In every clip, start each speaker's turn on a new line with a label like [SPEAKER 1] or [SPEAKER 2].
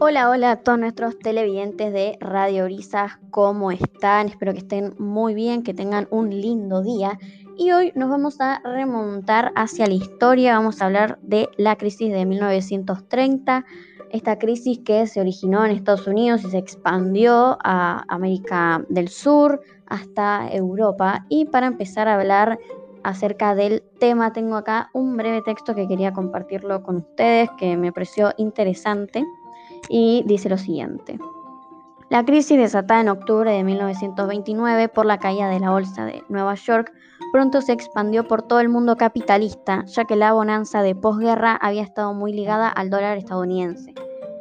[SPEAKER 1] Hola, hola a todos nuestros televidentes de Radio Brisas, ¿cómo están? Espero que estén muy bien, que tengan un lindo día. Y hoy nos vamos a remontar hacia la historia, vamos a hablar de la crisis de 1930, esta crisis que se originó en Estados Unidos y se expandió a América del Sur hasta Europa. Y para empezar a hablar acerca del tema, tengo acá un breve texto que quería compartirlo con ustedes, que me pareció interesante y dice lo siguiente. La crisis desatada en octubre de 1929 por la caída de la bolsa de Nueva York pronto se expandió por todo el mundo capitalista, ya que la bonanza de posguerra había estado muy ligada al dólar estadounidense.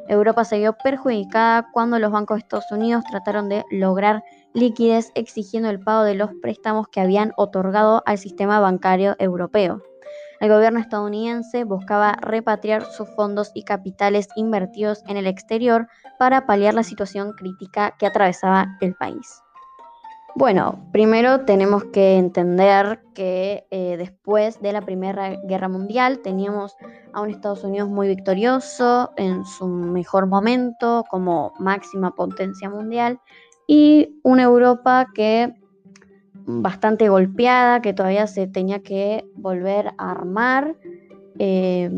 [SPEAKER 1] Europa se vio perjudicada cuando los bancos de Estados Unidos trataron de lograr liquidez exigiendo el pago de los préstamos que habían otorgado al sistema bancario europeo. El gobierno estadounidense buscaba repatriar sus fondos y capitales invertidos en el exterior para paliar la situación crítica que atravesaba el país. Bueno, primero tenemos que entender que eh, después de la Primera Guerra Mundial teníamos a un Estados Unidos muy victorioso en su mejor momento como máxima potencia mundial y una Europa que bastante golpeada, que todavía se tenía que volver a armar, eh,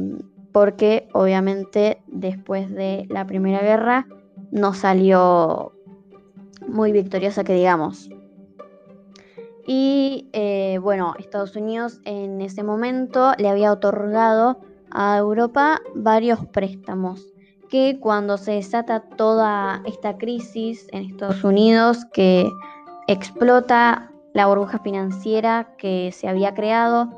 [SPEAKER 1] porque obviamente después de la Primera Guerra no salió muy victoriosa que digamos. Y eh, bueno, Estados Unidos en ese momento le había otorgado a Europa varios préstamos que cuando se desata toda esta crisis en Estados Unidos que explota la burbuja financiera que se había creado,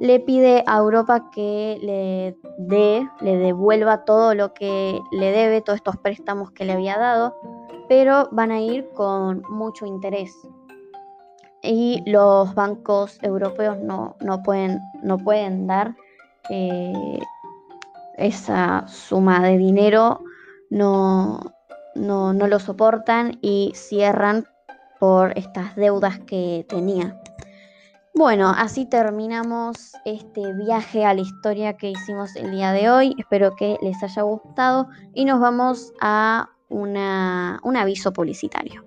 [SPEAKER 1] le pide a Europa que le dé, le devuelva todo lo que le debe, todos estos préstamos que le había dado, pero van a ir con mucho interés. Y los bancos europeos no, pueden, no pueden dar eh, esa suma de dinero, no, no, no lo soportan y cierran por estas deudas que tenía. Bueno, así terminamos este viaje a la historia que hicimos el día de hoy. Espero que les haya gustado y nos vamos a un aviso publicitario.